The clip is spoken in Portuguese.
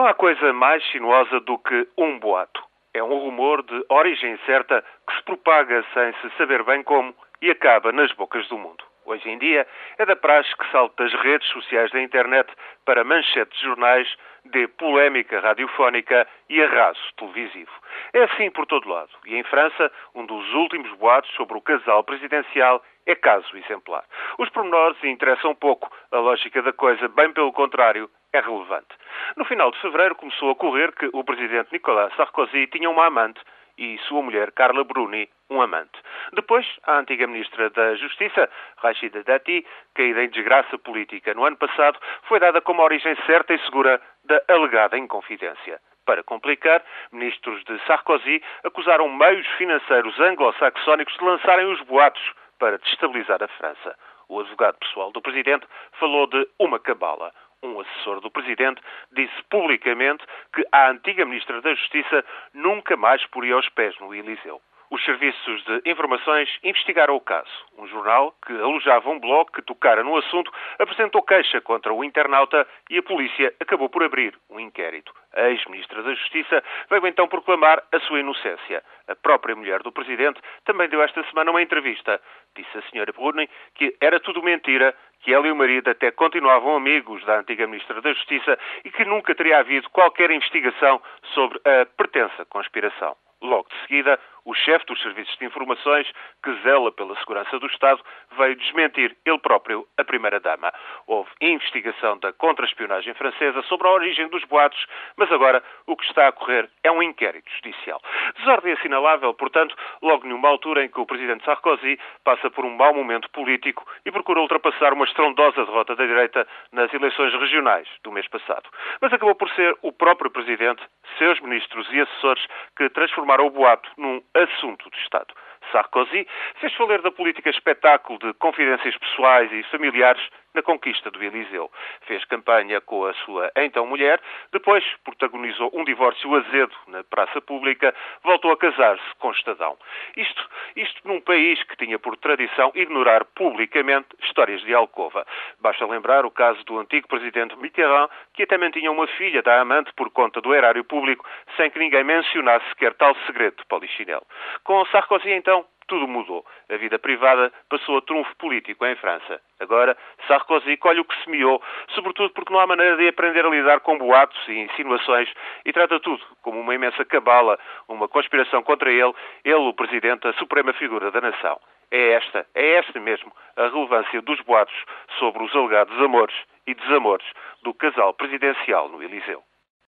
Não há coisa mais sinuosa do que um boato. É um rumor de origem certa que se propaga sem se saber bem como e acaba nas bocas do mundo. Hoje em dia é da praxe que salta das redes sociais da internet para manchetes de jornais, de polémica radiofónica e arraso televisivo. É assim por todo lado. E em França, um dos últimos boatos sobre o casal presidencial é caso exemplar. Os pormenores interessam pouco. A lógica da coisa, bem pelo contrário, é relevante. No final de fevereiro começou a correr que o presidente Nicolas Sarkozy tinha uma amante e sua mulher Carla Bruni um amante. Depois, a antiga ministra da Justiça, Rachida Dati, caída em desgraça política no ano passado, foi dada como origem certa e segura da alegada inconfidência. Para complicar, ministros de Sarkozy acusaram meios financeiros anglo-saxónicos de lançarem os boatos para destabilizar a França. O advogado pessoal do presidente falou de uma cabala. Um assessor do presidente disse publicamente que a antiga ministra da Justiça nunca mais poria os pés no Eliseu. Os serviços de informações investigaram o caso. Um jornal que alojava um blog que tocara no assunto apresentou queixa contra o internauta e a polícia acabou por abrir um inquérito. A ex-ministra da Justiça veio então proclamar a sua inocência. A própria mulher do presidente também deu esta semana uma entrevista. Disse a senhora Bruni que era tudo mentira, que ela e o marido até continuavam amigos da antiga ministra da Justiça e que nunca teria havido qualquer investigação sobre a pertença conspiração. Logo de seguida, o chefe dos serviços de informações, que zela pela segurança do Estado, veio desmentir ele próprio a primeira-dama. Houve investigação da contra-espionagem francesa sobre a origem dos boatos, mas agora o que está a correr é um inquérito judicial. Desordem assinalável, portanto, logo numa altura em que o presidente Sarkozy passa por um mau momento político e procura ultrapassar uma estrondosa derrota da direita nas eleições regionais do mês passado. Mas acabou por ser o próprio presidente, seus ministros e assessores que transformaram o boato num assunto de Estado. Sarkozy fez valer da política espetáculo de confidências pessoais e familiares na conquista do Eliseu. Fez campanha com a sua então mulher, depois protagonizou um divórcio azedo na praça pública, voltou a casar-se com Estadão. Isto num país que tinha por tradição ignorar publicamente histórias de alcova. Basta lembrar o caso do antigo presidente Mitterrand, que até mantinha uma filha da amante por conta do erário público, sem que ninguém mencionasse sequer tal segredo polichinelo. Com Sarkozy, então, tudo mudou. A vida privada passou a trunfo político em França. Agora, Sarkozy colhe o que semeou, sobretudo porque não há maneira de aprender a lidar com boatos e insinuações e trata tudo como uma imensa cabala, uma conspiração contra ele, ele, o presidente, a suprema figura da nação. É esta, é esta mesmo, a relevância dos boatos sobre os alegados amores e desamores do casal presidencial no Eliseu.